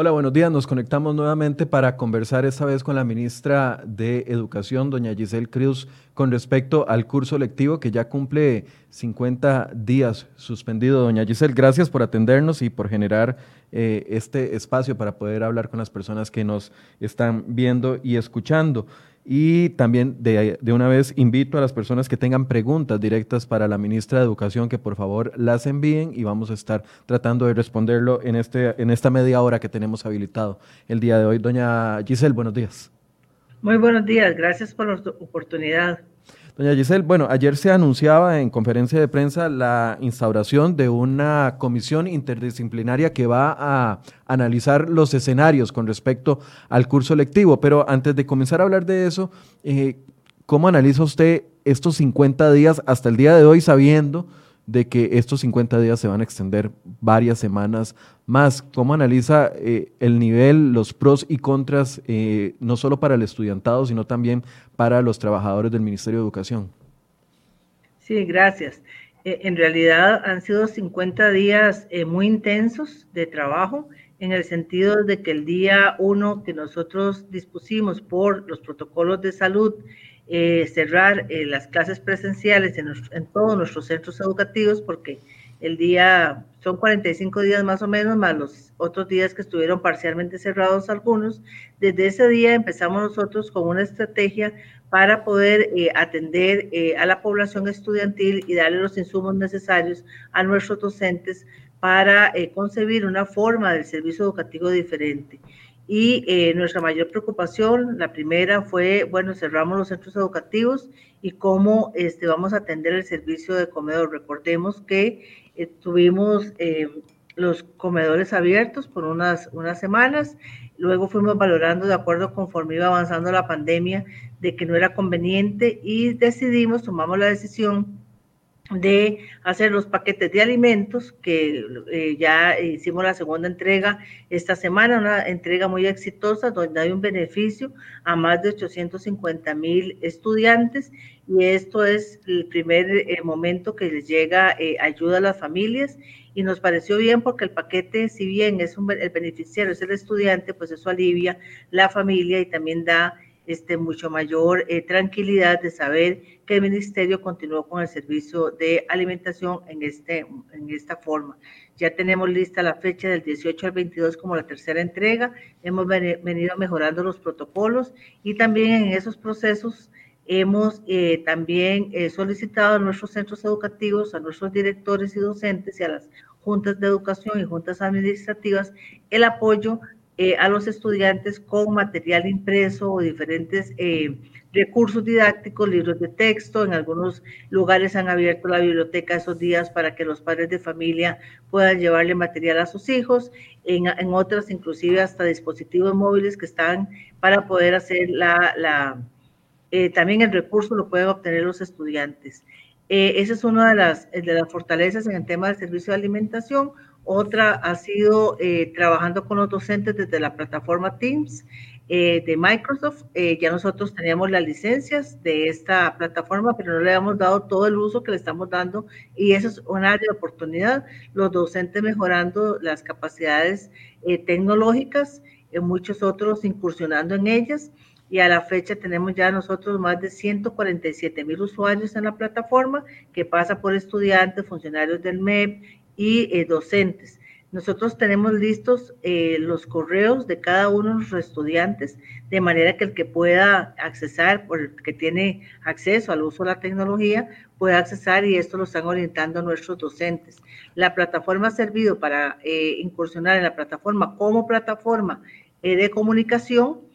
Hola, buenos días. Nos conectamos nuevamente para conversar esta vez con la ministra de Educación, doña Giselle Cruz, con respecto al curso lectivo que ya cumple 50 días suspendido. Doña Giselle, gracias por atendernos y por generar eh, este espacio para poder hablar con las personas que nos están viendo y escuchando. Y también de, una vez invito a las personas que tengan preguntas directas para la ministra de Educación que por favor las envíen y vamos a estar tratando de responderlo en, este, en esta media hora que tenemos habilitado el día de hoy. Doña Giselle, buenos días. Muy buenos días, gracias por la oportunidad. Doña Giselle, bueno, ayer se anunciaba en conferencia de prensa la instauración de una comisión interdisciplinaria que va a analizar los escenarios con respecto al curso lectivo, pero antes de comenzar a hablar de eso, eh, ¿cómo analiza usted estos 50 días hasta el día de hoy sabiendo de que estos 50 días se van a extender varias semanas más. ¿Cómo analiza eh, el nivel, los pros y contras, eh, no solo para el estudiantado, sino también para los trabajadores del Ministerio de Educación? Sí, gracias. Eh, en realidad han sido 50 días muy intensos de trabajo en el sentido de que el día uno que nosotros dispusimos por los protocolos de salud eh, cerrar eh, las clases presenciales en, todos nuestros centros educativos porque el día, son 45 días más o menos, más los otros días que estuvieron parcialmente cerrados algunos. Desde ese día empezamos nosotros con una estrategia para poder eh, atender a la población estudiantil y darle los insumos necesarios a nuestros docentes para concebir una forma del servicio educativo diferente. Y eh, nuestra mayor preocupación, la primera fue, bueno, cerramos los centros educativos y cómo este, vamos a atender el servicio de comedor. Recordemos que eh, tuvimos eh, los comedores abiertos por unas, unas semanas, luego fuimos valorando de acuerdo conforme iba avanzando la pandemia de que no era conveniente y decidimos, tomamos la decisión de hacer los paquetes de alimentos, que eh, ya hicimos la segunda entrega esta semana, una entrega muy exitosa donde hay un beneficio a más de 850 mil estudiantes y esto es el primer eh, momento que les llega eh, ayuda a las familias y nos pareció bien porque el paquete, si bien es un, el beneficiario es el estudiante, pues eso alivia la familia y también da este, mucho mayor eh, tranquilidad de saber que el ministerio continuó con el servicio de alimentación en, este, en esta forma. Ya tenemos lista la fecha del 18 al 22 como la tercera entrega. Hemos venido mejorando los protocolos y también en esos procesos hemos eh, también eh, solicitado a nuestros centros educativos, a nuestros directores y docentes y a las juntas de educación y juntas administrativas el apoyo eh, a los estudiantes con material impreso o diferentes eh, recursos didácticos, libros de texto. En algunos lugares han abierto la biblioteca esos días para que los padres de familia puedan llevarle material a sus hijos. En, otras, inclusive hasta dispositivos móviles que están para poder hacer la, la eh, también el recurso lo pueden obtener los estudiantes. Esa es una de las, de las fortalezas en el tema del servicio de alimentación. Otra ha sido eh, trabajando con los docentes desde la plataforma Teams eh, de Microsoft. Eh, ya nosotros teníamos las licencias de esta plataforma, pero no le habíamos dado todo el uso que le estamos dando y eso es un área de oportunidad. Los docentes mejorando las capacidades tecnológicas, muchos otros incursionando en ellas y a la fecha tenemos ya nosotros más de 147 mil usuarios en la plataforma que pasa por estudiantes, funcionarios del MEP y eh, docentes. Nosotros tenemos listos eh, los correos de cada uno de nuestros estudiantes, de manera que el que pueda accesar, por el que tiene acceso al uso de la tecnología, pueda accesar y esto lo están orientando nuestros docentes. La plataforma ha servido para eh, incursionar en la plataforma como plataforma de comunicación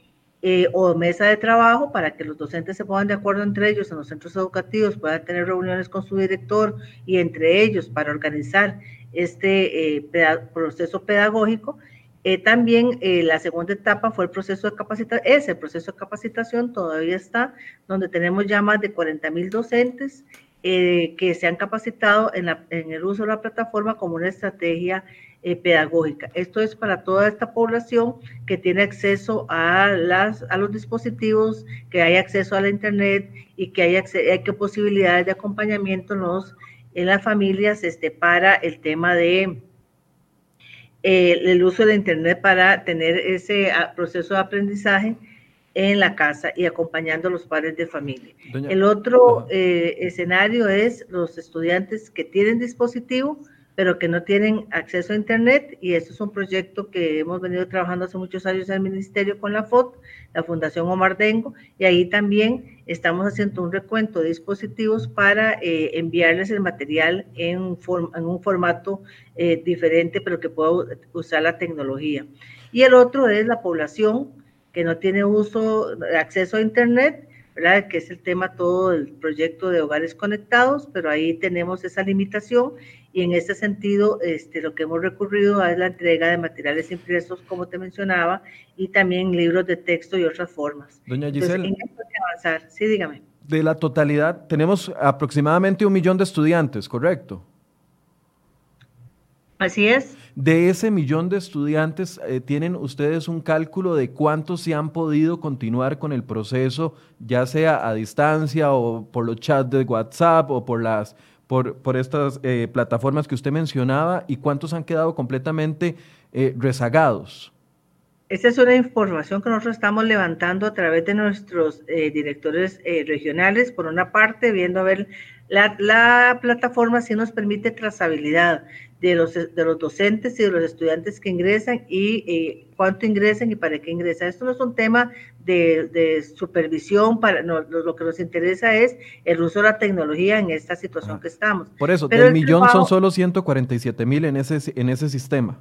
o mesa de trabajo para que los docentes se pongan de acuerdo entre ellos en los centros educativos, puedan tener reuniones con su director y entre ellos para organizar este eh, proceso pedagógico. Eh, también eh, la segunda etapa fue el proceso de capacitación, ese proceso de capacitación todavía está, donde tenemos ya más de 40 mil docentes que se han capacitado en, en, el uso de la plataforma como una estrategia pedagógica. Esto es para toda esta población que tiene acceso a, las, a los dispositivos, que hay acceso a la Internet y que hay, hay que posibilidades de acompañamiento en, los, en las familias este, para el tema de el uso de Internet para tener ese proceso de aprendizaje en la casa y acompañando a los padres de familia. el otro eh, escenario es los estudiantes que tienen dispositivo, pero que no tienen acceso a Internet, y esto es un proyecto que hemos venido trabajando hace muchos años en el Ministerio con la FOT, la Fundación Omar Dengo, y ahí también estamos haciendo un recuento de dispositivos para eh, enviarles el material en, en un formato eh, diferente, pero que pueda usar la tecnología. Y el otro es la población que no tiene uso, acceso a Internet, ¿verdad? que es el tema todo del proyecto de hogares conectados, pero ahí tenemos esa limitación y en este sentido este, lo que hemos recurrido es la entrega de materiales impresos, como te mencionaba, y también libros de texto y otras formas. Doña en que avanzar. Sí, dígame. De la totalidad, tenemos aproximadamente un millón de estudiantes, ¿correcto? Así es. De ese millón de estudiantes, eh, ¿tienen ustedes un cálculo de cuántos se han podido continuar con el proceso, ya sea a distancia o por los chats de WhatsApp o por las por, por estas eh, plataformas que usted mencionaba y cuántos han quedado completamente eh, rezagados? Esta es una información que nosotros estamos levantando a través de nuestros directores regionales, por una parte, viendo a ver la, la, plataforma sí nos permite trazabilidad de los, de los docentes y de los estudiantes que ingresan y eh, cuánto ingresan y para qué ingresan. Esto no es un tema de, de supervisión, para lo, que nos interesa es el uso de la tecnología en esta situación que estamos. Por eso, Pero del millón son solo 147 mil en ese, en ese sistema.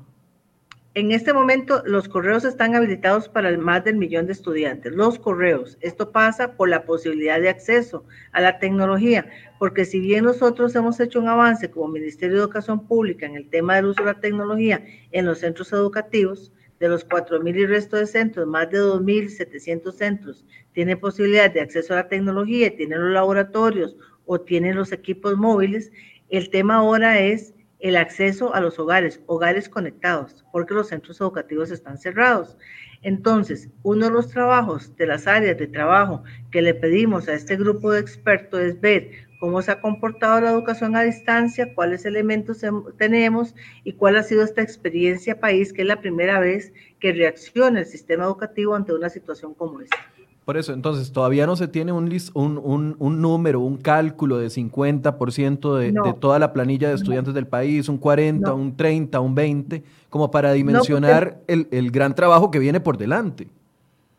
En este momento los correos están habilitados para más del millón de estudiantes. Los correos, esto pasa por la posibilidad de acceso a la tecnología, porque si bien nosotros hemos hecho un avance como Ministerio de Educación Pública en el tema del uso de la tecnología en los centros educativos, de los 4.000 y resto de centros, más de 2.700 centros tienen posibilidad de acceso a la tecnología, tienen los laboratorios o tienen los equipos móviles, el tema ahora es el acceso a los hogares, hogares conectados, porque los centros educativos están cerrados. Entonces, uno de los trabajos de las áreas de trabajo que le pedimos a este grupo de expertos es ver cómo se ha comportado la educación a distancia, cuáles elementos tenemos y cuál ha sido esta experiencia país, que es la primera vez que reacciona el sistema educativo ante una situación como esta. Por eso, entonces, todavía no se tiene un, un, un, número, un cálculo de 50% de, de, toda la planilla de estudiantes del país, un 40, un 30, un 20, como para dimensionar el, el gran trabajo que viene por delante.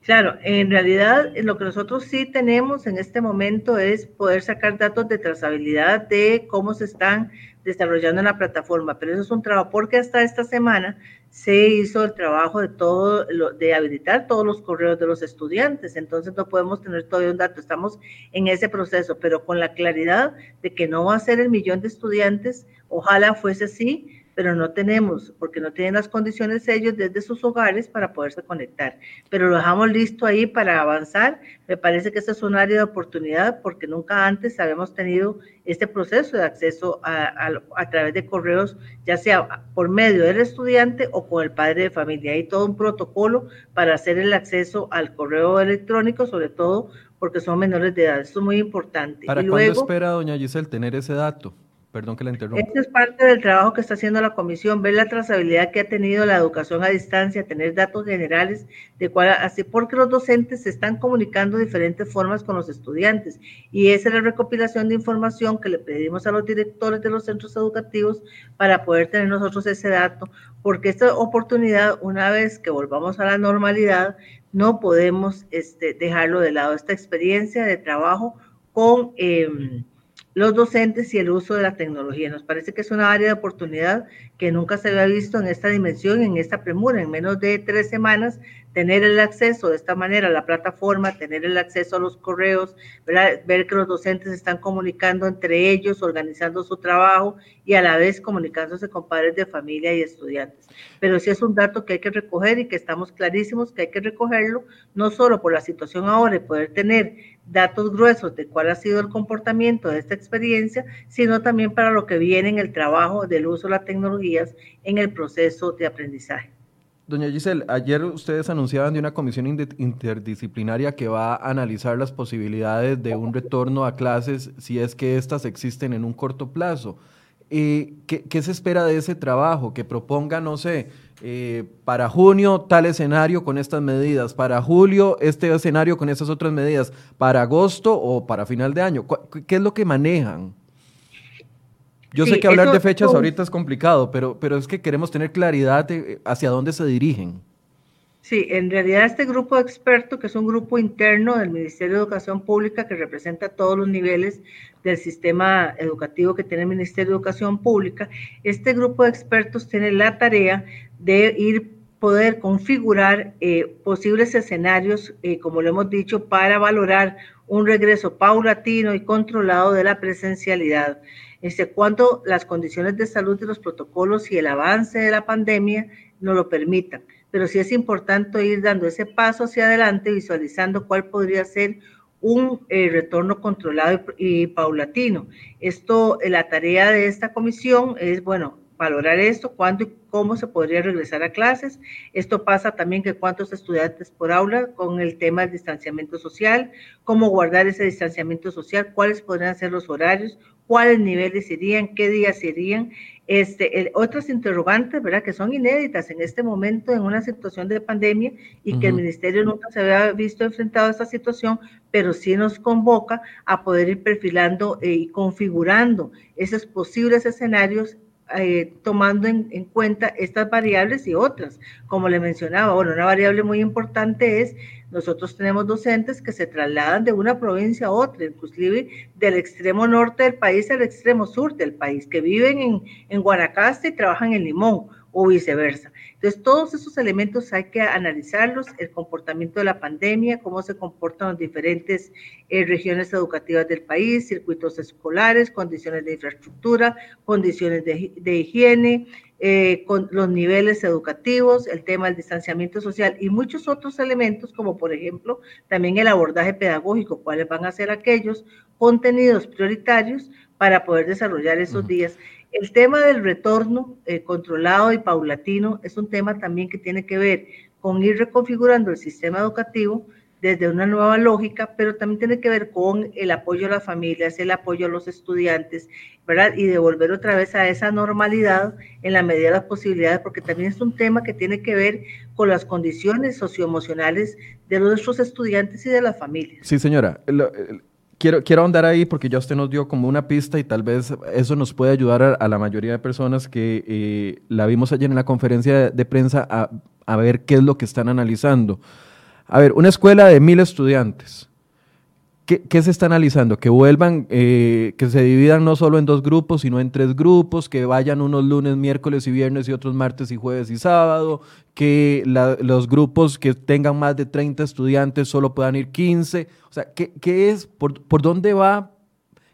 Claro, en realidad lo que nosotros sí tenemos en este momento es poder sacar datos de trazabilidad de cómo se están desarrollando en la plataforma, pero eso es un trabajo porque hasta esta semana se hizo el trabajo de todo, de habilitar todos los correos de los estudiantes, entonces no podemos tener todavía un dato, estamos en ese proceso, pero con la claridad de que no va a ser el millón de estudiantes, ojalá fuese así, pero no tenemos, porque no tienen las condiciones ellos desde sus hogares para poderse conectar. Pero lo dejamos listo ahí para avanzar. Me parece que este es un área de oportunidad porque nunca antes habíamos tenido este proceso de acceso a, a, través de correos, ya sea por medio del estudiante o con el padre de familia. Hay todo un protocolo para hacer el acceso al correo electrónico, sobre todo porque son menores de edad. Esto es muy importante. ¿Para cuándo espera, doña Giselle, tener ese dato? Perdón que la interrumpa. Este es parte del trabajo que está haciendo la comisión, ver la trazabilidad que ha tenido la educación a distancia, tener datos generales de cuál, así porque los docentes se están comunicando de diferentes formas con los estudiantes y esa es la recopilación de información que le pedimos a los directores de los centros educativos para poder tener nosotros ese dato, porque esta oportunidad, una vez que volvamos a la normalidad, no podemos este, dejarlo de lado, esta experiencia de trabajo con... Eh, los docentes y el uso de la tecnología. Nos parece que es una área de oportunidad que nunca se había visto en esta dimensión, en esta premura. En menos de tres semanas, tener el acceso de esta manera a la plataforma, tener el acceso a los correos, ver que los docentes están comunicando entre ellos, organizando su trabajo y a la vez comunicándose con padres de familia y estudiantes. Pero sí es un dato que hay que recoger y que estamos clarísimos que hay que recogerlo, no solo por la situación ahora y poder tener datos gruesos de cuál ha sido el comportamiento de esta experiencia, sino también para lo que viene en el trabajo del uso de las tecnologías en el proceso de aprendizaje. Doña Giselle, ayer ustedes anunciaban de una comisión interdisciplinaria que va a analizar las posibilidades de un retorno a clases si es que éstas existen en un corto plazo. ¿qué, ¿qué, se espera de ese trabajo? Que proponga, no sé, eh, para junio tal escenario con estas medidas, para julio este escenario con estas otras medidas, para agosto o para final de año. ¿Qué es lo que manejan? Yo sé que hablar de fechas ahorita es complicado, pero, pero es que queremos tener claridad de hacia dónde se dirigen. Sí, en realidad este grupo de expertos, que es un grupo interno del Ministerio de Educación Pública que representa todos los niveles del sistema educativo que tiene el Ministerio de Educación Pública, este grupo de expertos tiene la tarea de ir poder configurar eh, posibles escenarios, eh, como lo hemos dicho, para valorar un regreso paulatino y controlado de la presencialidad, este, cuando las condiciones de salud de los protocolos y el avance de la pandemia nos lo permitan. Pero sí es importante ir dando ese paso hacia adelante, visualizando cuál podría ser un eh, retorno controlado y, y paulatino. Esto, la tarea de esta comisión es, bueno, valorar esto, cuándo y cómo se podría regresar a clases. Esto pasa también que cuántos estudiantes por aula con el tema del distanciamiento social, cómo guardar ese distanciamiento social, cuáles podrían ser los horarios, cuáles niveles irían, qué días irían. Este, otras interrogantes, ¿verdad? Que son inéditas en este momento en una situación de pandemia y que el ministerio nunca se había visto enfrentado a esta situación, pero sí nos convoca a poder ir perfilando eh, y configurando esos posibles escenarios eh, tomando en, en, cuenta estas variables y otras. Como le mencionaba, bueno, una variable muy importante es, nosotros tenemos docentes que se trasladan de una provincia a otra, inclusive del extremo norte del país al extremo sur del país, que viven en, en Guanacaste y trabajan en Limón o viceversa. Entonces, todos esos elementos hay que analizarlos, el comportamiento de la pandemia, cómo se comportan las diferentes eh, regiones educativas del país, circuitos escolares, condiciones de infraestructura, condiciones de, de higiene, eh, con los niveles educativos, el tema del distanciamiento social y muchos otros elementos, como por ejemplo también el abordaje pedagógico, cuáles van a ser aquellos contenidos prioritarios para poder desarrollar esos días. El tema del retorno eh, controlado y paulatino es un tema también que tiene que ver con ir reconfigurando el sistema educativo desde una nueva lógica, pero también tiene que ver con el apoyo a las familias, el apoyo a los estudiantes, ¿verdad? Y devolver otra vez a esa normalidad en la medida de las posibilidades, porque también es un tema que tiene que ver con las condiciones socioemocionales de nuestros estudiantes y de las familias. Sí, señora quiero, quiero ahondar ahí porque ya usted nos dio como una pista y tal vez eso nos puede ayudar a, la mayoría de personas que eh, la vimos ayer en la conferencia de, prensa a, a, ver qué es lo que están analizando. A ver, una escuela de mil estudiantes. ¿Qué, se está analizando? Que vuelvan, eh, que se dividan no solo en dos grupos, sino en tres grupos, que vayan unos lunes, miércoles y viernes y otros martes y jueves y sábado, que los grupos que tengan más de 30 estudiantes solo puedan ir 15. O sea, ¿qué, es? Por, ¿Por dónde va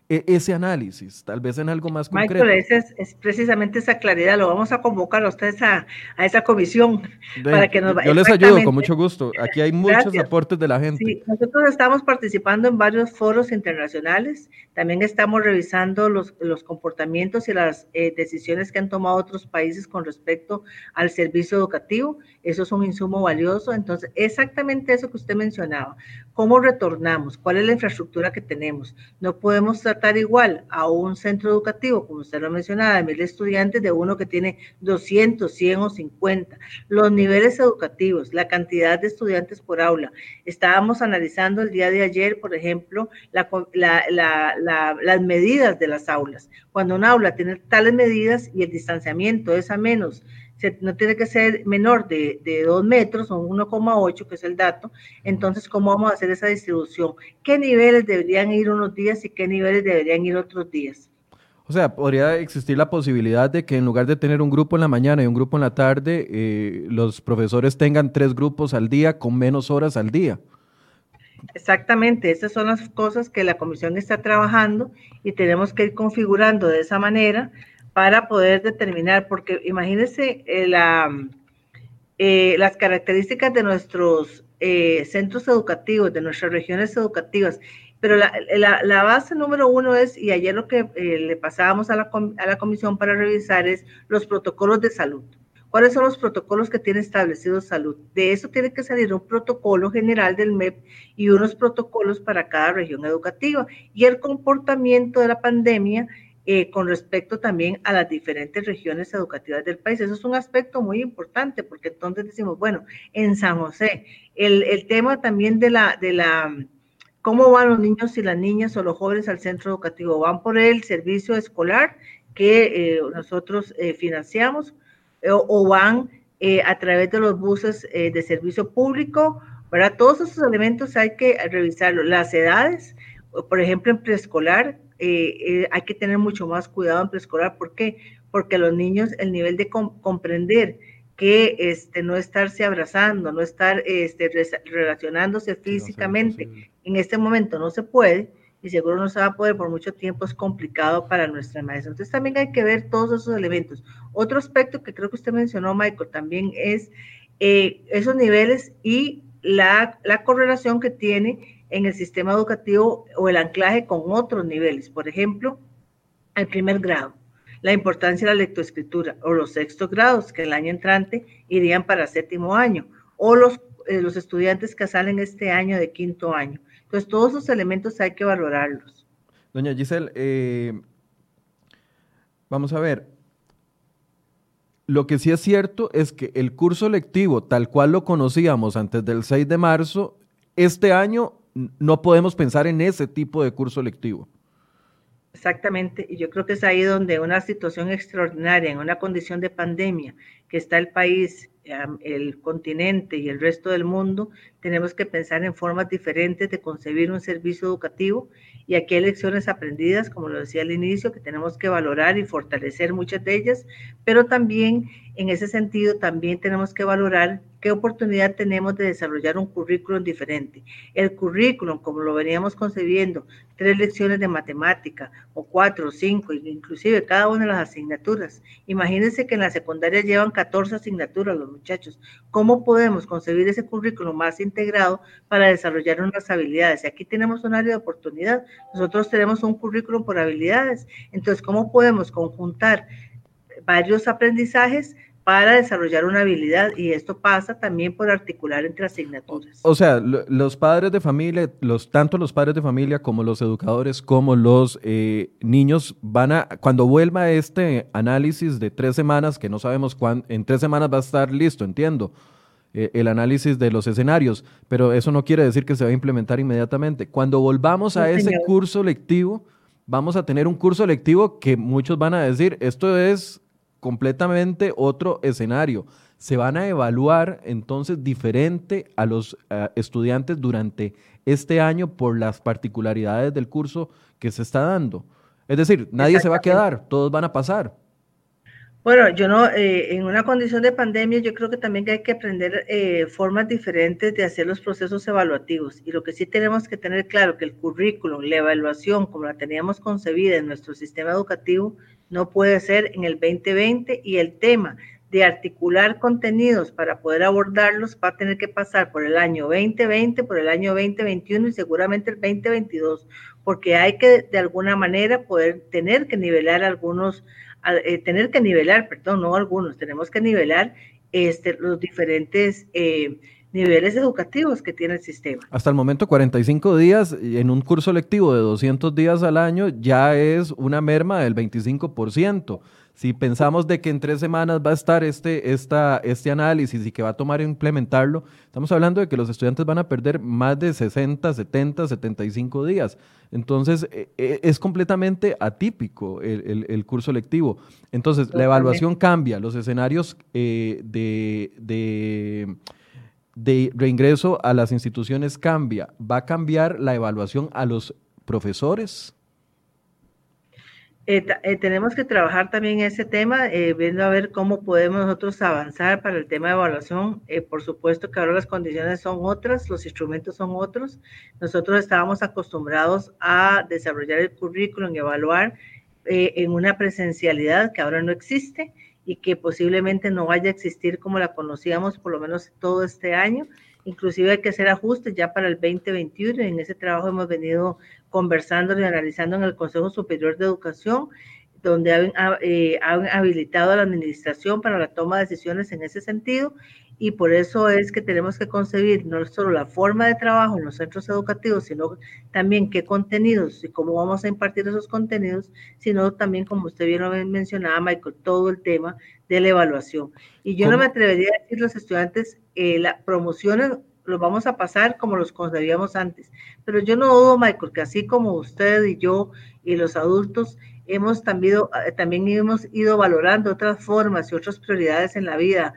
ese análisis, tal vez en algo más concreto. Michael, es, es, precisamente esa claridad, lo vamos a convocar a ustedes a, a esa comisión para que nos Yo les ayudo con mucho gusto, aquí hay muchos aportes de la gente. Sí, nosotros estamos participando en varios foros internacionales, también estamos revisando los, los comportamientos y las eh, decisiones que han tomado otros países con respecto al servicio educativo, eso es un insumo valioso, entonces exactamente eso que usted mencionaba, cómo retornamos, cuál es la infraestructura que tenemos, no podemos igual a un centro educativo, como usted lo mencionaba, de mil estudiantes, de uno que tiene 200, 100 o 50. Los niveles educativos, la cantidad de estudiantes por aula. Estábamos analizando el día de ayer, por ejemplo, la, la, la, las medidas de las aulas. Cuando un aula tiene tales medidas y el distanciamiento es a menos no tiene que ser menor de, de 2 metros o 1,8, que es el dato. Entonces, ¿cómo vamos a hacer esa distribución? ¿Qué niveles deberían ir unos días y qué niveles deberían ir otros días? O sea, podría existir la posibilidad de que en lugar de tener un grupo en la mañana y un grupo en la tarde, eh, los profesores tengan tres grupos al día con menos horas al día. Exactamente, esas son las cosas que la comisión está trabajando y tenemos que ir configurando de esa manera para poder determinar, porque imagínense eh, la, eh, las características de nuestros eh, centros educativos, de nuestras regiones educativas, pero la, la, la, base número uno es, y ayer lo que le pasábamos a la, a la comisión para revisar es los protocolos de salud. ¿Cuáles son los protocolos que tiene establecido salud? De eso tiene que salir un protocolo general del MEP y unos protocolos para cada región educativa. Y el comportamiento de la pandemia eh, con respecto también a las diferentes regiones educativas del país. Eso es un aspecto muy importante porque entonces decimos, bueno, en San José, el, el tema también de la, de la, cómo van los niños y las niñas o los jóvenes al centro educativo, van por el servicio escolar que eh, nosotros eh, financiamos o van a través de los buses de servicio público, para todos esos elementos hay que revisarlos. Las edades, por ejemplo, en preescolar, eh, eh, hay que tener mucho más cuidado en preescolar. ¿Por qué? Porque los niños, el nivel de comprender que este, no estarse abrazando, no estar este, relacionándose físicamente, en este momento no se puede y seguro no se va a poder por mucho tiempo, es complicado para nuestra maestra. Entonces también hay que ver todos esos elementos. Otro aspecto que creo que usted mencionó, Michael, también es eh, esos niveles y la, la correlación que tiene en el sistema educativo o el anclaje con otros niveles. Por ejemplo, el primer grado, la importancia de la lectoescritura, o los sextos grados, que el año entrante irían para séptimo año, o los, eh, los estudiantes que salen este año de quinto año. Entonces, todos esos elementos hay que valorarlos. Doña Giselle, eh, vamos a ver, lo que sí es cierto es que el curso lectivo, tal cual lo conocíamos antes del 6 de marzo, este año no podemos pensar en ese tipo de curso lectivo. Exactamente, y yo creo que es ahí donde una situación extraordinaria, en una condición de pandemia, que está el país, el continente y el resto del mundo, tenemos que pensar en formas diferentes de concebir un servicio educativo y aquí hay lecciones aprendidas, como lo decía al inicio, que tenemos que valorar y fortalecer muchas de ellas, pero también en ese sentido también tenemos que valorar qué oportunidad tenemos de desarrollar un currículum diferente. El currículum, como lo veníamos concebiendo, tres lecciones de matemática o cuatro o cinco, inclusive cada una de las asignaturas. Imagínense que en la secundaria llevan 14 asignaturas los muchachos. ¿Cómo podemos concebir ese currículum más integrado para desarrollar unas habilidades? Y aquí tenemos un área de oportunidad nosotros tenemos un currículum por habilidades. Entonces, ¿cómo podemos conjuntar varios aprendizajes para desarrollar una habilidad y esto pasa también por articular entre asignaturas. O sea, los padres de familia, los, tanto los padres de familia como los educadores, como los eh, niños van a, cuando vuelva este análisis de tres semanas, que no sabemos cuándo, en tres semanas va a estar listo, entiendo, eh, el análisis de los escenarios, pero eso no quiere decir que se va a implementar inmediatamente. Cuando volvamos a ese curso lectivo, vamos a tener un curso lectivo que muchos van a decir, esto es completamente otro escenario. Se van a evaluar entonces diferente a los eh, estudiantes durante este año por las particularidades del curso que se está dando. Es decir, nadie se va a quedar, todos van a pasar. Bueno, yo no, eh, en una condición de pandemia, yo creo que también hay que aprender eh, formas diferentes de hacer los procesos evaluativos. Y lo que sí tenemos que tener claro que el currículum, la evaluación, como la teníamos concebida en nuestro sistema educativo, no puede ser en el 2020 y el tema de articular contenidos para poder abordarlos va a tener que pasar por el año 2020, por el año 2021 y seguramente el 2022, porque hay que de alguna manera poder tener que nivelar algunos eh, tener que nivelar, perdón, no algunos, tenemos que nivelar este, los diferentes eh, niveles educativos que tiene el sistema. Hasta el momento, 45 días en un curso lectivo de 200 días al año ya es una merma del 25%. Si pensamos de que en tres semanas va a estar este, esta, este análisis y que va a tomar implementarlo, estamos hablando de que los estudiantes van a perder más de 60, 70, 75 días. Entonces, e, e, es completamente atípico el, curso lectivo. Entonces, la evaluación cambia, los escenarios eh, de, de, de reingreso a las instituciones cambia. ¿Va a cambiar la evaluación a los profesores? Eh, eh, tenemos que trabajar también ese tema, eh, viendo a ver cómo podemos nosotros avanzar para el tema de evaluación. por supuesto que ahora las condiciones son otras, los instrumentos son otros. Nosotros estábamos acostumbrados a desarrollar el currículum y evaluar en una presencialidad que ahora no existe y que posiblemente no vaya a existir como la conocíamos por lo menos todo este año. Inclusive hay que hacer ajustes ya para el 2021 y en ese trabajo hemos venido conversando y analizando en el Consejo Superior de Educación donde han, eh, han, habilitado a la administración para la toma de decisiones en ese sentido y por eso es que tenemos que concebir no solo la forma de trabajo en los centros educativos, sino también qué contenidos y cómo vamos a impartir esos contenidos, sino también, como usted bien lo mencionaba, Michael, todo el tema de la evaluación. Y yo no me atrevería a decir los estudiantes, eh, la promoción los vamos a pasar como los concebíamos antes, pero yo no dudo, Michael, que así como usted y yo y los adultos, hemos también, eh, también hemos ido valorando otras formas y otras prioridades en la vida,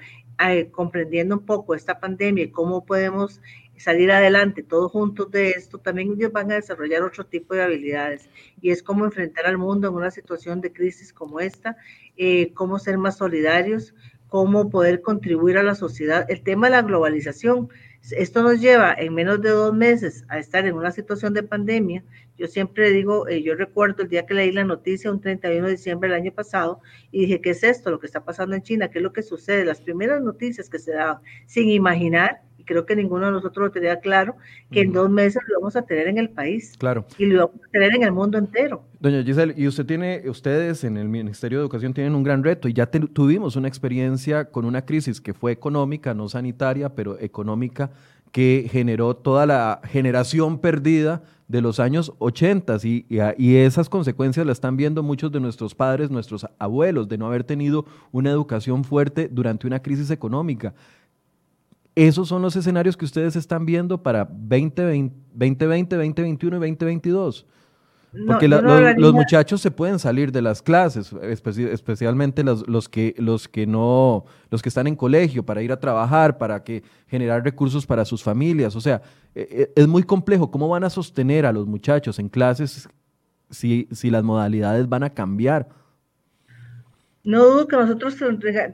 eh, comprendiendo un poco esta pandemia y cómo podemos salir adelante todos juntos de esto, también ellos van a desarrollar otro tipo de habilidades y es cómo enfrentar al mundo en una situación de crisis como esta, eh, cómo ser más solidarios, cómo poder contribuir a la sociedad. El tema de la globalización, esto nos lleva en menos de dos meses a estar en una situación de pandemia. Yo siempre digo, eh, yo recuerdo el día que leí la noticia, un 31 de diciembre del año pasado, y dije, ¿qué es esto? Lo que está pasando en China, ¿qué es lo que sucede? Las primeras noticias que se daban, sin imaginar, y creo que ninguno de nosotros lo tenía claro, que en dos meses lo vamos a tener en el país. Claro. Y lo vamos a tener en el mundo entero. Doña Giselle, y usted tiene, ustedes en el Ministerio de Educación tienen un gran reto, y ya tuvimos una experiencia con una crisis que fue económica, no sanitaria, pero económica que generó toda la generación perdida de los años 80 y, y, esas consecuencias las están viendo muchos de nuestros padres, nuestros abuelos, de no haber tenido una educación fuerte durante una crisis económica. Esos son los escenarios que ustedes están viendo para 2020, 2020 2021 y 2022. Porque los muchachos se pueden salir de las clases, especialmente los, los, que, los, que no, los que están en colegio para ir a trabajar, para que generar recursos para sus familias. O sea, e, e, es muy complejo. ¿Cómo van a sostener a los muchachos en clases si, si las modalidades van a cambiar? No dudo que nosotros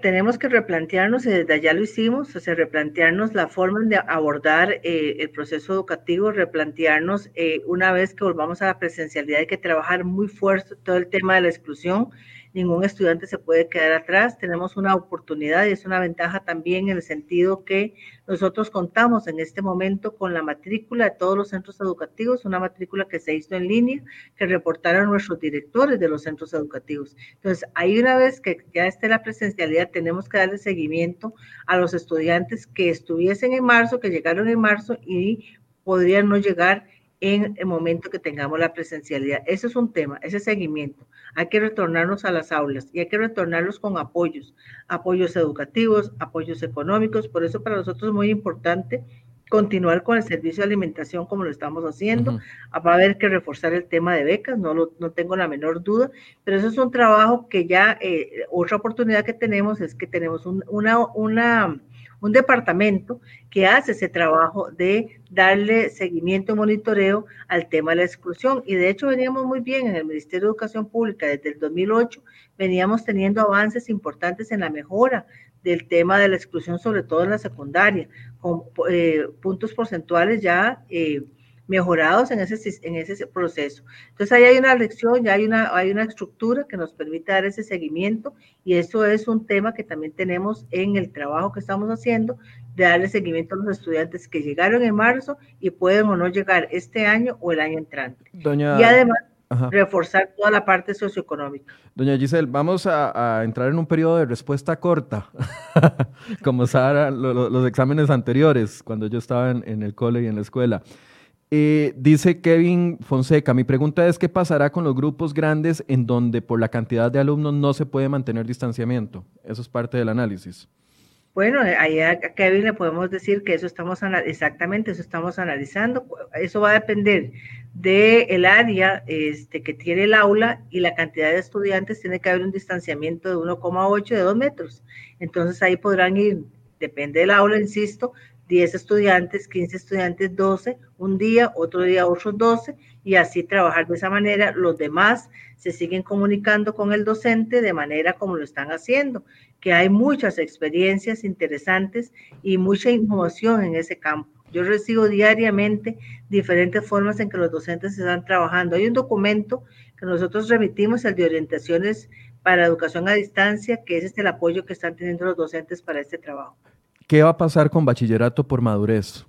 tenemos que replantearnos, y desde allá lo hicimos, o sea, replantearnos la forma de abordar eh, el proceso educativo, replantearnos eh, una vez que volvamos a la presencialidad, hay que trabajar muy fuerte todo el tema de la exclusión, ningún estudiante se puede quedar atrás. Tenemos una oportunidad y es una ventaja también en el sentido que nosotros contamos en este momento con la matrícula de todos los centros educativos, una matrícula que se hizo en línea, que reportaron nuestros directores de los centros educativos. Entonces, ahí una vez que ya esté la presencialidad, tenemos que darle seguimiento a los estudiantes que estuviesen en marzo, que llegaron en marzo y podrían no llegar en el momento que tengamos la presencialidad. Ese es un tema, ese seguimiento. Hay que retornarnos a las aulas y hay que retornarlos con apoyos, apoyos educativos, apoyos económicos. Por eso para nosotros es muy importante continuar con el servicio de alimentación como lo estamos haciendo. Va a haber que reforzar el tema de becas, no, no tengo la menor duda, pero eso es un trabajo que ya, eh, otra oportunidad que tenemos es que tenemos una, una un departamento que hace ese trabajo de darle seguimiento y monitoreo al tema de la exclusión. Y de hecho veníamos muy bien en el Ministerio de Educación Pública desde el 2008, veníamos teniendo avances importantes en la mejora del tema de la exclusión, sobre todo en la secundaria, con eh, puntos porcentuales ya eh, mejorados en ese, en ese proceso. Entonces ahí hay una lección, ya hay una, hay una estructura que nos permite dar ese seguimiento y eso es un tema que también tenemos en el trabajo que estamos haciendo de darle seguimiento a los estudiantes que llegaron en marzo y pueden o no llegar este año o el año entrante. y además reforzar toda la parte socioeconómica. Doña Giselle, vamos a, entrar en un periodo de respuesta corta, como Sara, los exámenes anteriores, cuando yo estaba en, en el cole y en la escuela. Eh, dice Kevin Fonseca, mi pregunta es, ¿qué pasará con los grupos grandes en donde por la cantidad de alumnos no se puede mantener distanciamiento? Eso es parte del análisis. Bueno, ahí a Kevin le podemos decir que eso estamos, exactamente, eso estamos analizando. Eso va a depender del área este, que tiene el aula y la cantidad de estudiantes. Tiene que haber un distanciamiento de 1,8 de 2 metros. Entonces ahí podrán ir, depende del aula, insisto, 10 estudiantes, 15 estudiantes, 12, un día, otro día otros 12, y así trabajar de esa manera. Los demás se siguen comunicando con el docente de manera como lo están haciendo, que hay muchas experiencias interesantes y mucha innovación en ese campo. Yo recibo diariamente diferentes formas en que los docentes están trabajando. Hay un documento que nosotros remitimos, el de orientaciones para educación a distancia, que es este el apoyo que están teniendo los docentes para este trabajo. ¿Qué va a pasar con bachillerato por madurez?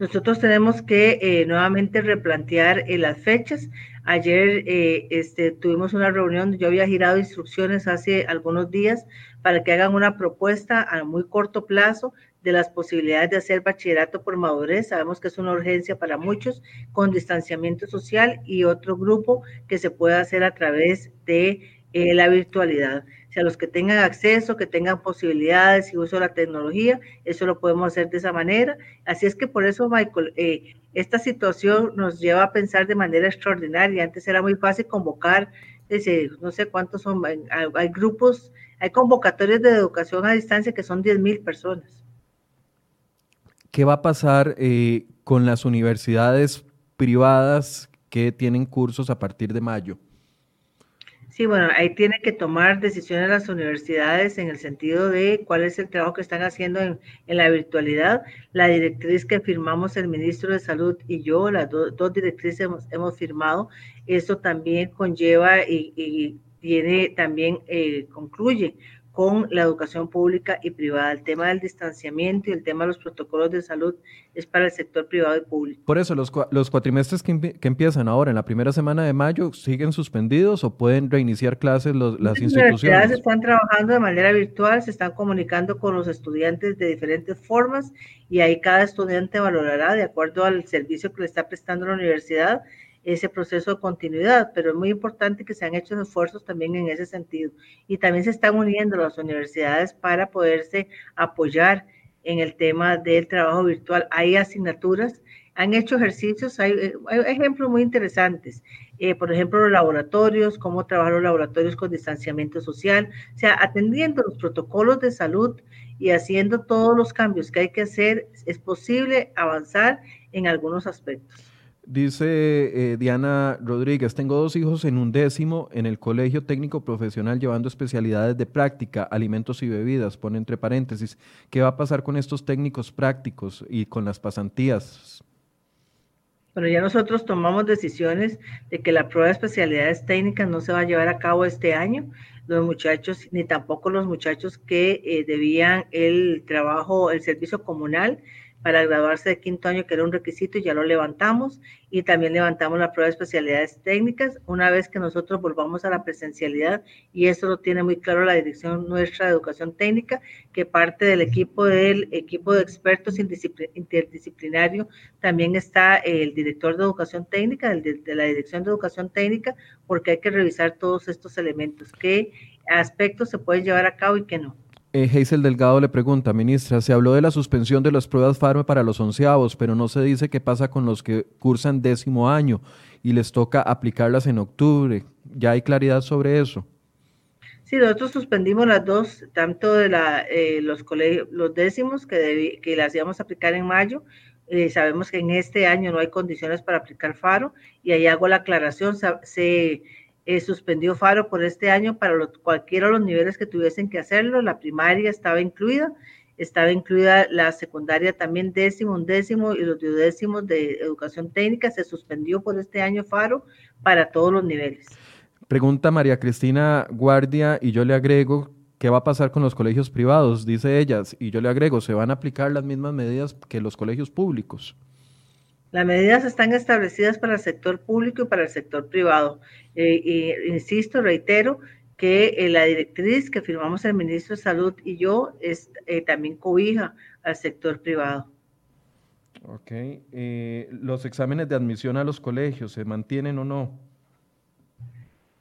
Nosotros tenemos que eh, nuevamente replantear eh, las fechas. Ayer eh, este, tuvimos una reunión, yo había girado instrucciones hace algunos días para que hagan una propuesta a muy corto plazo de las posibilidades de hacer bachillerato por madurez. Sabemos que es una urgencia para muchos con distanciamiento social y otro grupo que se puede hacer a través de eh, la virtualidad. Sea, los que tengan acceso, que tengan posibilidades y uso de la tecnología, eso lo podemos hacer de esa manera. Así es que por eso, Michael, eh, esta situación nos lleva a pensar de manera extraordinaria. Antes era muy fácil convocar, no sé cuántos son, hay, grupos, hay convocatorios de educación a distancia que son 10 mil personas. ¿Qué va a pasar eh, con las universidades privadas que tienen cursos a partir de mayo? Sí, bueno, ahí tienen que tomar decisiones las universidades en el sentido de cuál es el trabajo que están haciendo en, la virtualidad. La directriz que firmamos el ministro de Salud y yo, las dos directrices hemos, firmado, eso también conlleva y, y tiene también, eh, concluye con la educación pública y privada. El tema del distanciamiento y el tema de los protocolos de salud es para el sector privado y público. Por eso, los, los cuatrimestres que, empiezan ahora en la primera semana de mayo siguen suspendidos o pueden reiniciar clases los, las instituciones. Las están trabajando de manera virtual, se están comunicando con los estudiantes de diferentes formas y ahí cada estudiante valorará de acuerdo al servicio que le está prestando la universidad ese proceso de continuidad, pero es muy importante que se han hecho esfuerzos también en ese sentido. Y también se están uniendo las universidades para poderse apoyar en el tema del trabajo virtual. Hay asignaturas, han hecho ejercicios, hay, ejemplos muy interesantes. Eh, por ejemplo, los laboratorios, cómo trabajar los laboratorios con distanciamiento social, o sea, atendiendo los protocolos de salud y haciendo todos los cambios que hay que hacer, es posible avanzar en algunos aspectos. Dice eh, Diana Rodríguez, tengo dos hijos en un décimo en el Colegio Técnico Profesional llevando especialidades de práctica, alimentos y bebidas, pone entre paréntesis. ¿Qué va a pasar con estos técnicos prácticos y con las pasantías? Bueno, ya nosotros tomamos decisiones de que la prueba de especialidades técnicas no se va a llevar a cabo este año. Los muchachos, ni tampoco los muchachos que eh, debían el trabajo, el servicio comunal, para graduarse de quinto año, que era un requisito, y ya lo levantamos. Y también levantamos la prueba de especialidades técnicas una vez que nosotros volvamos a la presencialidad. Y eso lo tiene muy claro la dirección nuestra de educación técnica, que parte del equipo del equipo de expertos interdisciplinario también está el director de educación técnica, de, de la dirección de educación técnica, porque hay que revisar todos estos elementos, qué aspectos se pueden llevar a cabo y qué no. Eh, Hazel Delgado le pregunta, ministra, se habló de la suspensión de las pruebas FARME para los onceavos, pero no se dice qué pasa con los que cursan décimo año y les toca aplicarlas en octubre. ¿Ya hay claridad sobre eso? Sí, nosotros suspendimos las dos, tanto de la, eh, los colegios, los décimos que, que las íbamos a aplicar en mayo. Eh, sabemos que en este año no hay condiciones para aplicar FARO y ahí hago la aclaración. Se, eh, suspendió Faro por este año para cualquiera de los niveles que tuviesen que hacerlo. La primaria estaba incluida, estaba incluida la secundaria también décimo, undécimo y los duodécimos de educación técnica. Se suspendió por este año Faro para todos los niveles. Pregunta María Cristina Guardia y yo le agrego, ¿qué va a pasar con los colegios privados? Dice ellas, y yo le agrego, ¿se van a aplicar las mismas medidas que los colegios públicos? Las medidas están establecidas para el sector público y para el sector privado. Eh, insisto, reitero que eh, la directriz que firmamos el ministro de Salud y yo es, eh, también cobija al sector privado. Ok. ¿Los exámenes de admisión a los colegios se mantienen o no?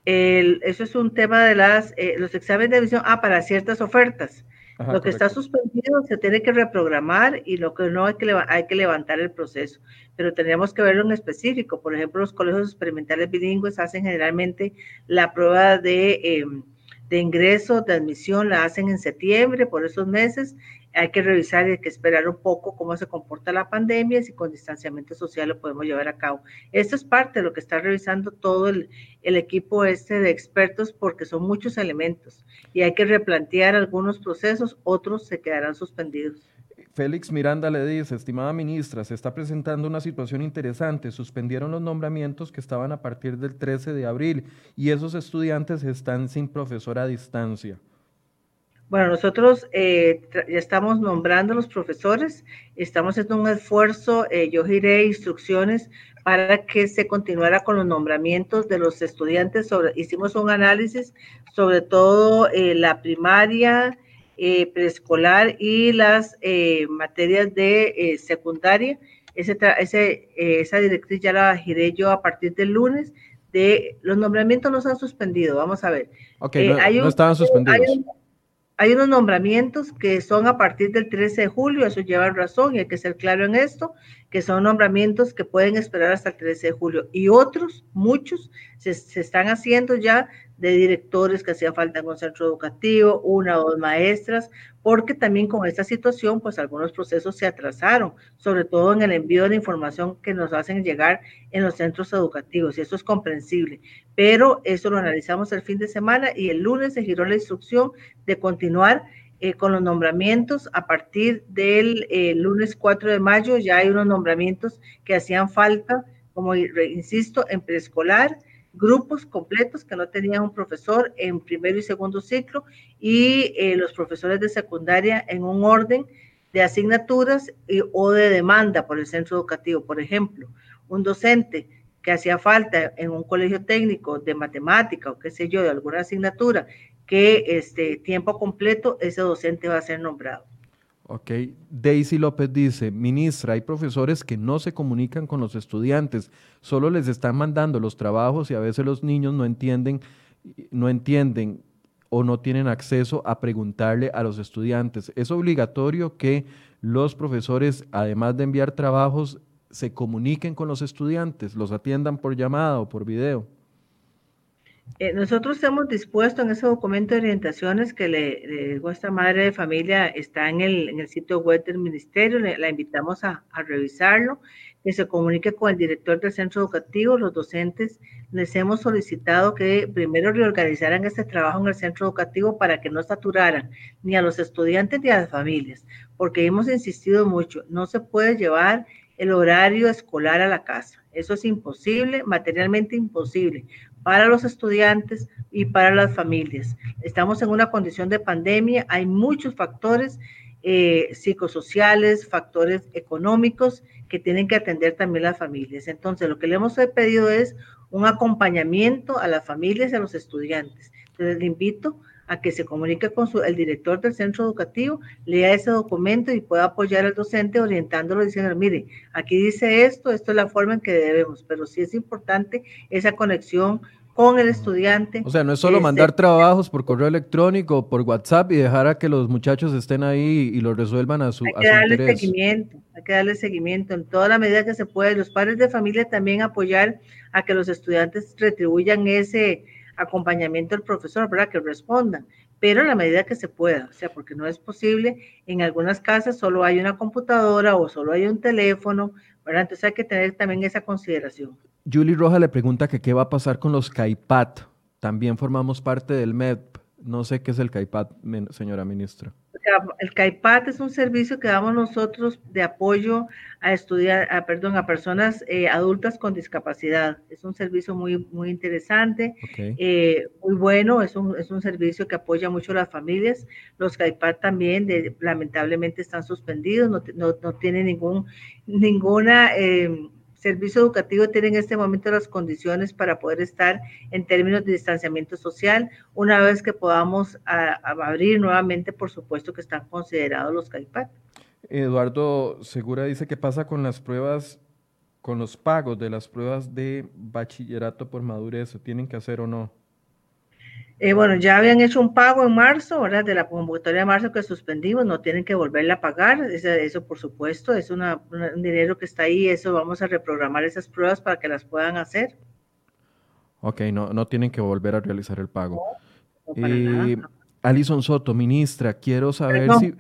eso es un tema de las, los exámenes de admisión, ah, para ciertas ofertas lo que está suspendido se tiene que reprogramar y lo que no hay que, hay que levantar el proceso. Pero tendríamos que verlo en específico. Por ejemplo, los colegios experimentales bilingües hacen generalmente la prueba de, em, de ingreso, de admisión, la hacen en septiembre, por esos meses, hay que revisar y hay que esperar un poco cómo se comporta la pandemia, si con distanciamiento social lo podemos llevar a cabo. Esto es parte de lo que está revisando todo el, el equipo este de expertos porque son muchos elementos y hay que replantear algunos procesos, otros se quedarán suspendidos. Félix Miranda le dice, estimada ministra, se está presentando una situación interesante. Suspendieron los nombramientos que estaban a partir del 13 de abril y esos estudiantes están sin profesor a distancia. Bueno, nosotros eh, ya estamos nombrando a los profesores, estamos haciendo un esfuerzo, eh, yo giré instrucciones para que se continuara con los nombramientos de los estudiantes. Hicimos un análisis sobre todo eh, la primaria, preescolar y las materias de secundaria. Ese, ese, esa directriz ya la giré yo a partir del lunes. De, los nombramientos no se han suspendido, vamos a ver. Ok, no, estaban suspendidos hay unos nombramientos que son a partir del 13 de julio, eso lleva razón y hay que ser claro en esto, que son nombramientos que pueden esperar hasta el 13 de julio. Y otros, muchos, se, se están haciendo ya de directores que hacía falta en un centro educativo, una o dos maestras, porque también con esta situación, pues algunos procesos se atrasaron, sobre todo en el envío de información que nos hacen llegar en los centros educativos, y eso es comprensible. Pero eso lo analizamos el fin de semana y el lunes se giró la instrucción de continuar eh, con los nombramientos a partir del eh, lunes 4 de mayo, ya hay unos nombramientos que hacían falta, como insisto, en preescolar, grupos completos que no tenían un profesor en primero y segundo ciclo y eh, los profesores de secundaria en un orden de asignaturas o de demanda por el centro educativo. Por ejemplo, un docente que hacía falta en un colegio técnico de matemática o qué sé yo, de alguna asignatura, que este tiempo completo, ese docente va a ser nombrado. Ok, Daisy López dice, ministra, hay profesores que no se comunican con los estudiantes, solo les están mandando los trabajos y a veces los niños no entienden, no entienden o no tienen acceso a preguntarle a los estudiantes. Es obligatorio que los profesores, además de enviar trabajos, se comuniquen con los estudiantes, los atiendan por llamada o por video. Eh, nosotros hemos dispuesto en ese documento de orientaciones que le, vuestra madre de familia está en el, en el sitio web del ministerio, la invitamos a, a, revisarlo, que se comunique con el director del centro educativo, los docentes. Les hemos solicitado que primero reorganizaran este trabajo en el centro educativo para que no saturaran ni a los estudiantes ni a las familias, porque hemos insistido mucho, no se puede llevar el horario escolar a la casa. Eso es imposible, materialmente imposible para los estudiantes y para las familias. Estamos en una condición de pandemia, hay muchos factores eh, psicosociales, factores económicos que tienen que atender también las familias. Entonces, lo que le hemos pedido es un acompañamiento a las familias y a los estudiantes. Entonces, le invito que se comunique con su, el director del centro educativo, lea ese documento y pueda apoyar al docente orientándolo diciendo, mire, aquí dice esto, esto es la forma en que debemos, pero sí es importante esa conexión con el estudiante. O sea, no es solo mandar trabajos por correo electrónico, por WhatsApp y dejar a que los muchachos estén ahí y lo resuelvan a su, hay que darle seguimiento, hay que darle seguimiento en toda la medida que se puede. Los padres de familia también apoyar a que los estudiantes retribuyan ese acompañamiento del profesor, para Que respondan, pero en la medida que se pueda, o sea, porque no es posible, en algunas casas solo hay una computadora o solo hay un teléfono, ¿verdad? Entonces hay que tener también esa consideración. Julie Roja le pregunta que qué va a pasar con los CAIPAT. También formamos parte del MEP. No sé qué es el CAIPAT, señora ministra. El CAIPAT es un servicio que damos nosotros de apoyo a estudiar, a, perdón, a personas eh, adultas con discapacidad. Es un servicio muy, muy interesante, eh, muy bueno. Es un, es un servicio que apoya mucho a las familias. Los CAIPAT también, lamentablemente, están suspendidos. No, no, no tienen ningún, ninguna eh, servicio educativo tiene en este momento las condiciones para poder estar en términos de distanciamiento social. Una vez que podamos abrir nuevamente, por supuesto que están considerados los CAIPAT. Eduardo Segura dice que pasa con las pruebas, con los pagos de las pruebas de bachillerato por madurez, ¿tienen que hacer o no? Eh, bueno, ya habían hecho un pago en marzo, ¿verdad? De la convocatoria de marzo que suspendimos, no tienen que volverla a pagar. Eso, por supuesto, es un dinero que está ahí. Eso vamos a reprogramar esas pruebas para que las puedan hacer. Ok, no, no tienen que volver a realizar el pago. Eh, Alison Soto, ministra, quiero saber si.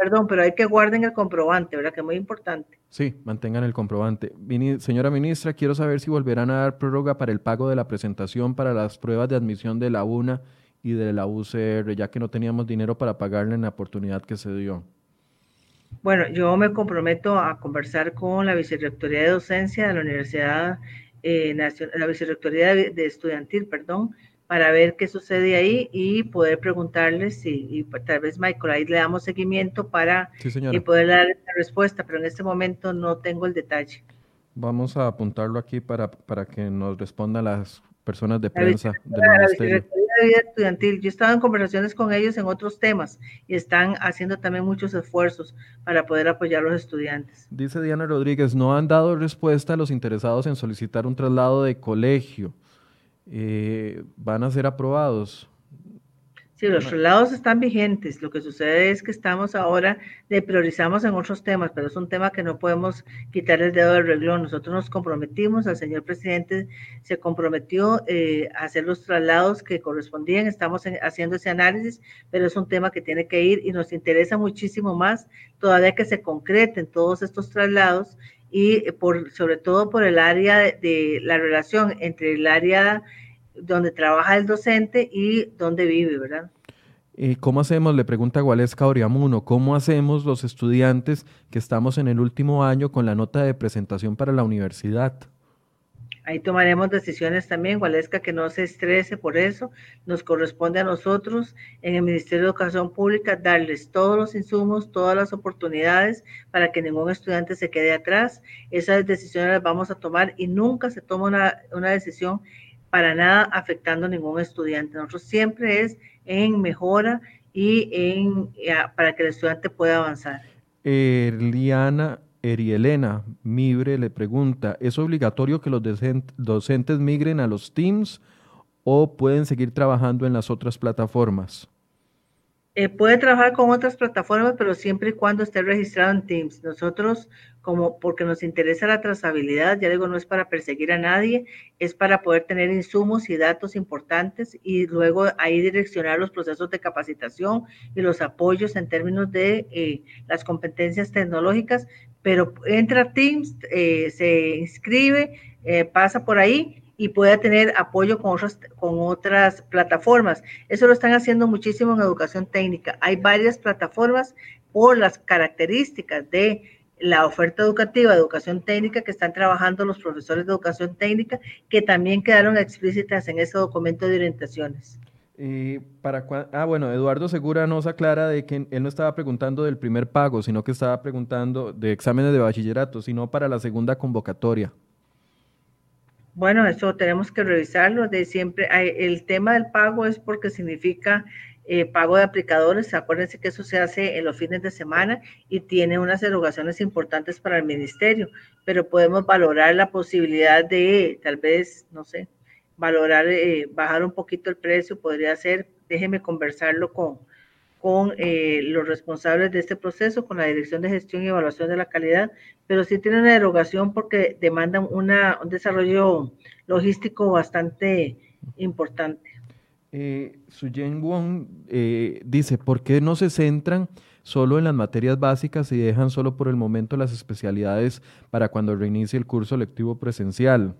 Perdón, pero hay que guarden el comprobante, ¿verdad? Que es muy importante. Sí, mantengan el comprobante. señora ministra, quiero saber si volverán a dar prórroga para el pago de la presentación para las pruebas de admisión de la UNA y de la UCR, ya que no teníamos dinero para pagarle en la oportunidad que se dio. Bueno, yo me comprometo a conversar con la Vicerrectoría de Docencia de la Universidad eh, Nacional, la Vicerrectoría de, Estudiantil, perdón, para ver qué sucede ahí y poder preguntarles y, y tal vez Michael ahí le damos seguimiento para y poder dar la respuesta, pero en este momento no tengo el detalle. Vamos a apuntarlo aquí para, para que nos respondan las personas de prensa del ministerio. De vida estudiantil. Yo he estado en conversaciones con ellos en otros temas y están haciendo también muchos esfuerzos para poder apoyar a los estudiantes. Dice Diana Rodríguez, no han dado respuesta a los interesados en solicitar un traslado de colegio. Eh, van a ser aprobados. Sí, los traslados están vigentes. Lo que sucede es que estamos ahora, de priorizamos en otros temas, pero es un tema que no podemos quitar el dedo del reglón. Nosotros nos comprometimos, el señor presidente se comprometió eh, a hacer los traslados que correspondían. Estamos haciendo ese análisis, pero es un tema que tiene que ir y nos interesa muchísimo más todavía que se concreten todos estos traslados y por, sobre todo por el área de la relación entre el área donde trabaja el docente y donde vive, ¿verdad? ¿Y cómo hacemos? Le pregunta Gualesca Oriamuno, ¿cómo hacemos los estudiantes que estamos en el último año con la nota de presentación para la universidad? Ahí tomaremos decisiones también, Gualesca, que no se estrese por eso. Nos corresponde a nosotros en el Ministerio de Educación Pública darles todos los insumos, todas las oportunidades para que ningún estudiante se quede atrás. Esas decisiones las vamos a tomar y nunca se toma una, una decisión para nada afectando a ningún estudiante. Nosotros siempre es en mejora y en eh, para que el estudiante pueda avanzar. Eliana Erielena Mibre le pregunta, ¿es obligatorio que los docentes migren a los Teams o pueden seguir trabajando en las otras plataformas? Eh, puede trabajar con otras plataformas, pero siempre y cuando esté registrado en Teams. Nosotros, como porque nos interesa la trazabilidad, ya digo, no es para perseguir a nadie, es para poder tener insumos y datos importantes y luego ahí direccionar los procesos de capacitación y los apoyos en términos de eh, las competencias tecnológicas, pero entra Teams, eh, se inscribe, pasa por ahí y pueda tener apoyo con otras, con otras plataformas. Eso lo están haciendo muchísimo en educación técnica. Hay varias plataformas por las características de la oferta educativa educación técnica que están trabajando los profesores de educación técnica, que también quedaron explícitas en ese documento de orientaciones. para ah, bueno, Eduardo Segura nos aclara de que él no estaba preguntando del primer pago, sino que estaba preguntando de exámenes de bachillerato, sino para la segunda convocatoria. Bueno, eso tenemos que revisarlo. De siempre, el tema del pago es porque significa eh, pago de aplicadores. Acuérdense que eso se hace en los fines de semana y tiene unas erogaciones importantes para el ministerio, pero podemos valorar la posibilidad de, tal vez, no sé, valorar, eh, bajar un poquito el precio. Podría ser, déjeme conversarlo con, con eh, los responsables de este proceso, con la Dirección de Gestión y Evaluación de la Calidad, pero sí tienen una derogación porque demandan una, un desarrollo logístico bastante importante. Eh, Suyen Wong eh, dice, ¿por qué no se centran solo en las materias básicas y dejan solo por el momento las especialidades para cuando reinicie el curso lectivo presencial?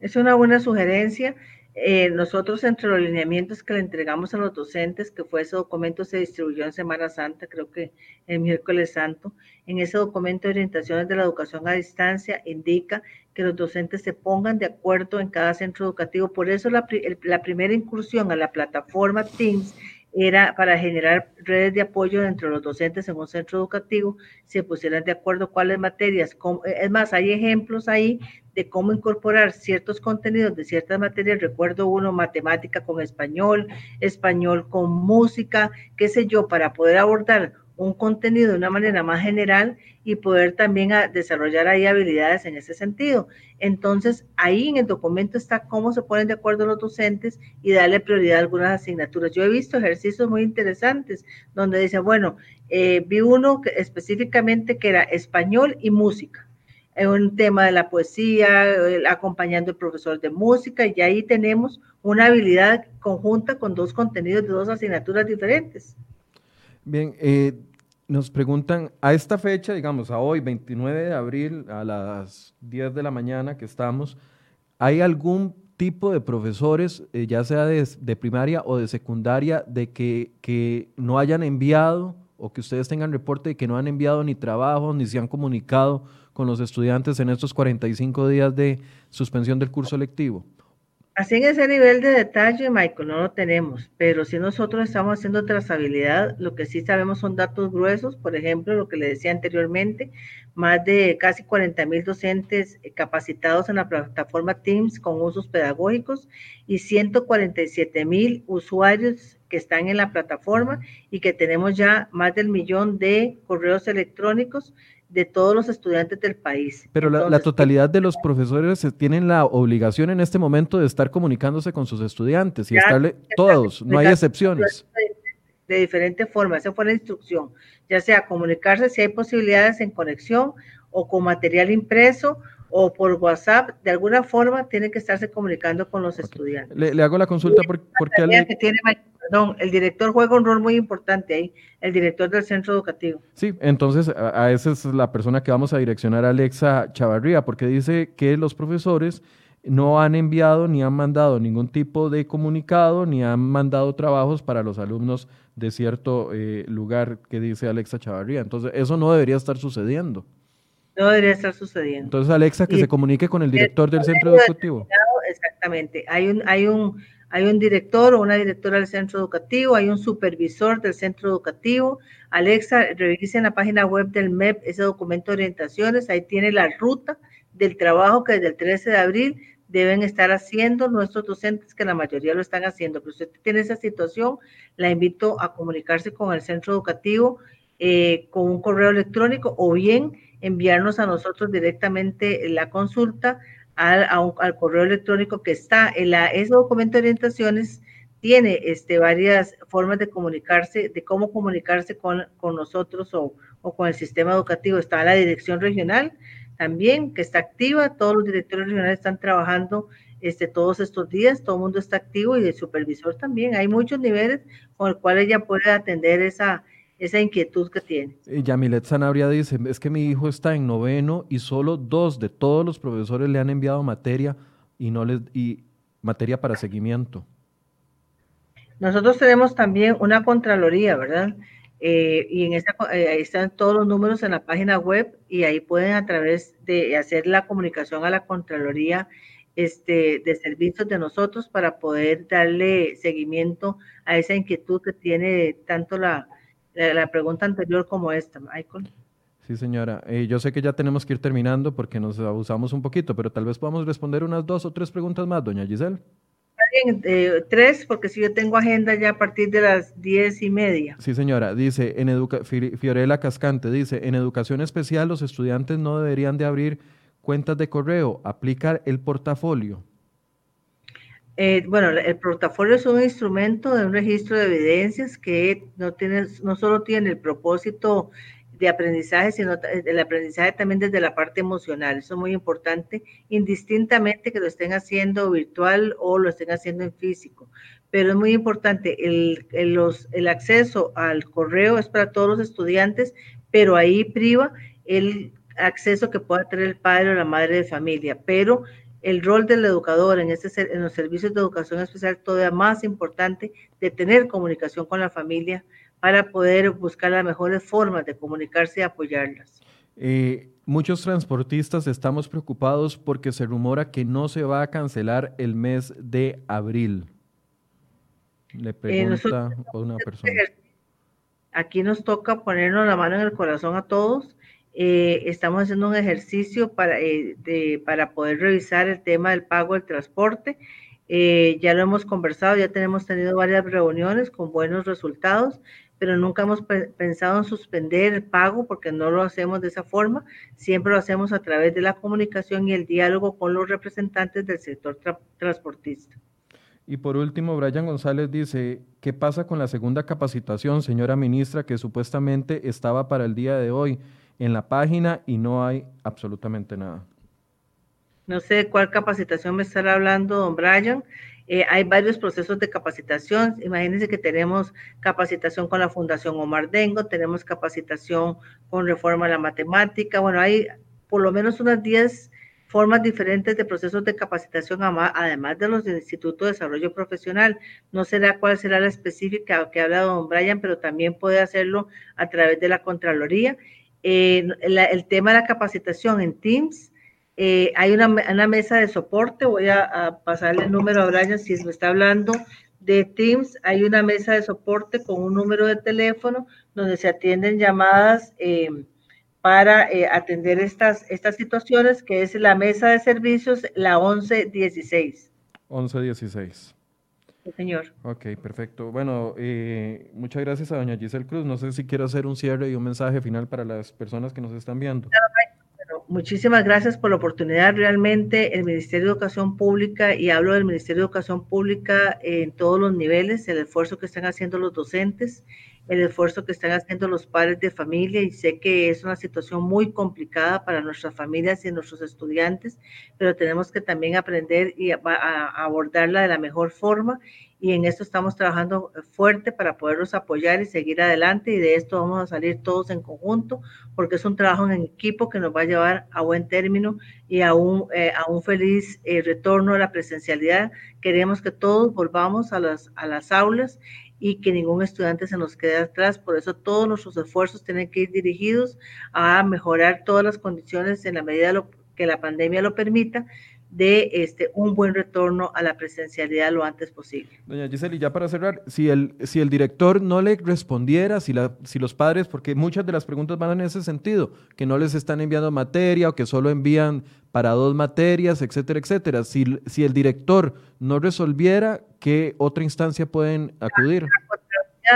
Es una buena sugerencia. Eh, nosotros entre los lineamientos que le entregamos a los docentes, que fue ese documento se distribuyó en Semana Santa, creo que el miércoles santo, en ese documento de orientaciones de la educación a distancia indica que los docentes se pongan de acuerdo en cada centro educativo. Por eso la, la primera incursión a la plataforma Teams era para generar redes de apoyo entre los docentes en un centro educativo, se pusieran de acuerdo cuáles materias. es más, hay ejemplos ahí de cómo incorporar ciertos contenidos de ciertas materias. Recuerdo uno, matemática con español, español con música, qué sé yo, para poder abordar un contenido de una manera más general y poder también desarrollar ahí habilidades en ese sentido. Entonces, ahí en el documento está cómo se ponen de acuerdo los docentes y darle prioridad a algunas asignaturas. Yo he visto ejercicios muy interesantes donde dice, bueno, eh, vi uno que, específicamente que era español y música un tema de la poesía, acompañando al profesor de música, y ahí tenemos una habilidad conjunta con dos contenidos de dos asignaturas diferentes. Bien, eh, nos preguntan, a esta fecha, digamos, a hoy, 29 de abril, a las 10 de la mañana que estamos, ¿hay algún tipo de profesores, eh, ya sea de, primaria o de secundaria, de que, que, no hayan enviado o que ustedes tengan reporte de que no han enviado ni trabajo, ni se han comunicado con los estudiantes en estos 45 días de suspensión del curso lectivo? Así en ese nivel de detalle, Michael, no lo tenemos, pero si nosotros estamos haciendo trazabilidad, lo que sí sabemos son datos gruesos, por ejemplo, lo que le decía anteriormente, más de casi 40 mil docentes capacitados en la plataforma Teams con usos pedagógicos y 147 mil usuarios que están en la plataforma y que tenemos ya más del millón de correos electrónicos de todos los estudiantes del país. Pero la, totalidad de los profesores tienen la obligación en este momento de estar comunicándose con sus estudiantes y estarle todos, no hay excepciones. De, diferente forma, esa fue la instrucción, ya sea comunicarse si hay posibilidades en conexión o con material impreso o por WhatsApp, de alguna forma tiene que estarse comunicando con los estudiantes. Le, hago la consulta porque, porque que tiene perdón, el director juega un rol muy importante ahí, el director del centro educativo. Sí, entonces a, esa es la persona que vamos a direccionar, Alexa Chavarría, porque dice que los profesores no han enviado ni han mandado ningún tipo de comunicado, ni han mandado trabajos para los alumnos de cierto eh, lugar que dice Alexa Chavarría. Entonces, eso no debería estar sucediendo. No debería estar sucediendo. Entonces, Alexa, que se comunique con el director del centro educativo. Exactamente. Hay un, hay un, hay un director o una directora del centro educativo, hay un supervisor del centro educativo. Alexa, revise en la página web del MEP ese documento de orientaciones, ahí tiene la ruta del trabajo que desde el 13 de abril deben estar haciendo nuestros docentes, que la mayoría lo están haciendo. Pero si usted tiene esa situación, la invito a comunicarse con el centro educativo eh, con un correo electrónico o bien enviarnos a nosotros directamente la consulta al, correo electrónico que está en la, ese documento de orientaciones tiene este, varias formas de comunicarse, de cómo comunicarse con, con nosotros o, o, con el sistema educativo. Está la dirección regional también, que está activa, todos los directores regionales están trabajando este, todos estos días, todo el mundo está activo y el supervisor también. Hay muchos niveles con el cual ella puede atender esa, esa inquietud que tiene. Yamilet Sanabria dice, es que mi hijo está en noveno y solo dos de todos los profesores le han enviado materia y no les y materia para seguimiento. Nosotros tenemos también una contraloría, ¿verdad? Eh, y en esta eh, ahí están todos los números en la página web y ahí pueden a través de hacer la comunicación a la contraloría este, de servicios de nosotros para poder darle seguimiento a esa inquietud que tiene tanto la, la pregunta anterior como esta, Michael. Sí, señora. Eh, yo sé que ya tenemos que ir terminando porque nos abusamos un poquito, pero tal vez podamos responder unas dos o tres preguntas más, doña Giselle. Bien, eh, tres, porque si yo tengo agenda ya a partir de las diez y media. Sí, señora. Dice, en educa Fiorella Cascante, dice, en educación especial los estudiantes no deberían de abrir cuentas de correo, aplicar el portafolio. Eh, bueno, el portafolio es un instrumento de un registro de evidencias que no, tiene, no solo tiene el propósito de aprendizaje, sino el aprendizaje también desde la parte emocional. Eso es muy importante, indistintamente que lo estén haciendo virtual o lo estén haciendo en físico. Pero es muy importante, el, el, los, el acceso al correo es para todos los estudiantes, pero ahí priva el acceso que pueda tener el padre o la madre de familia. Pero el rol del educador en, este, en los servicios de educación especial todavía más importante de tener comunicación con la familia para poder buscar las mejores formas de comunicarse y apoyarlas. Eh, muchos transportistas estamos preocupados porque se rumora que no se va a cancelar el mes de abril. Le eh, pregunta una persona. Aquí nos toca ponernos la mano en el corazón a todos eh, estamos haciendo un ejercicio para, eh, para poder revisar el tema del pago del transporte. Eh, ya lo hemos conversado, ya tenemos tenido varias reuniones con buenos resultados, pero nunca hemos pensado en suspender el pago porque no lo hacemos de esa forma. Siempre lo hacemos a través de la comunicación y el diálogo con los representantes del sector transportista. Y por último, Brian González dice, ¿qué pasa con la segunda capacitación, señora ministra, que supuestamente estaba para el día de hoy? En la página y no hay absolutamente nada. No sé de cuál capacitación me estará hablando, don Brian. Eh, hay varios procesos de capacitación. Imagínense que tenemos capacitación con la Fundación Omar Dengo, tenemos capacitación con Reforma a la Matemática. Bueno, hay por lo menos unas 10 formas diferentes de procesos de capacitación, además de los del Instituto de Desarrollo Profesional. No será cuál será la específica que ha hablado don Brian, pero también puede hacerlo a través de la Contraloría. Eh, el tema de la capacitación en Teams Eh, hay una, mesa de soporte, voy a, pasarle el número a Brian si me está hablando de Teams, hay una mesa de soporte con un número de teléfono donde se atienden llamadas eh, para eh, atender estas, estas situaciones, que es la mesa de servicios, la 1116. 1116. Sí, señor. Ok, perfecto. Bueno, muchas gracias a doña Giselle Cruz. No sé si quiero hacer un cierre y un mensaje final para las personas que nos están viendo muchísimas gracias por la oportunidad. Realmente el Ministerio de Educación Pública, y hablo del Ministerio de Educación Pública en todos los niveles, el esfuerzo que están haciendo los docentes, el esfuerzo que están haciendo los padres de familia, y sé que es una situación muy complicada para nuestras familias y nuestros estudiantes, pero tenemos que también aprender y abordarla de la mejor forma y en esto estamos trabajando fuerte para poderlos apoyar y seguir adelante y de esto vamos a salir todos en conjunto porque es un trabajo en equipo que nos va a llevar a buen término y a un, eh, a un feliz eh, retorno a la presencialidad. Queremos que todos volvamos a las, a las aulas y que ningún estudiante se nos quede atrás. Por eso todos nuestros esfuerzos tienen que ir dirigidos a mejorar todas las condiciones en la medida que la pandemia lo permita de este, un buen retorno a la presencialidad lo antes posible. Doña Giseli, ya para cerrar, si el, si el director no le respondiera, si, la, si los padres, porque muchas de las preguntas van en ese sentido, que no les están enviando materia o que solo envían para dos materias, etcétera, etcétera. Si, si el director no resolviera, ¿qué otra instancia pueden acudir?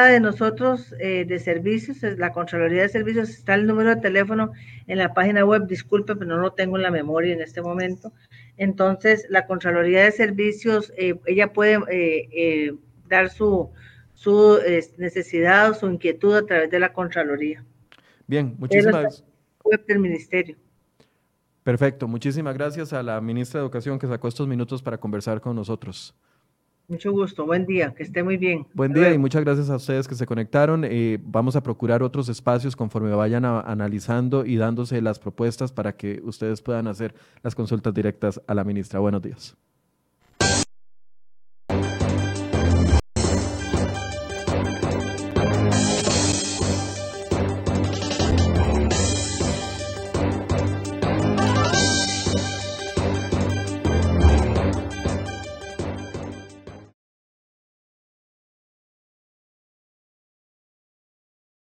de nosotros eh, de servicios, la Contraloría de Servicios, está el número de teléfono en la página web, disculpe, pero no lo tengo en la memoria en este momento. Entonces, la Contraloría de Servicios, eh, ella puede eh, dar su, su necesidad o su inquietud a través de la Contraloría. Bien, muchísimas web del Ministerio. Perfecto, muchísimas gracias a la ministra de Educación que sacó estos minutos para conversar con nosotros. Mucho gusto, buen día, que esté muy bien. Buen día y muchas gracias a ustedes que se conectaron. Eh, vamos a procurar otros espacios conforme vayan analizando y dándose las propuestas para que ustedes puedan hacer las consultas directas a la ministra. Buenos días.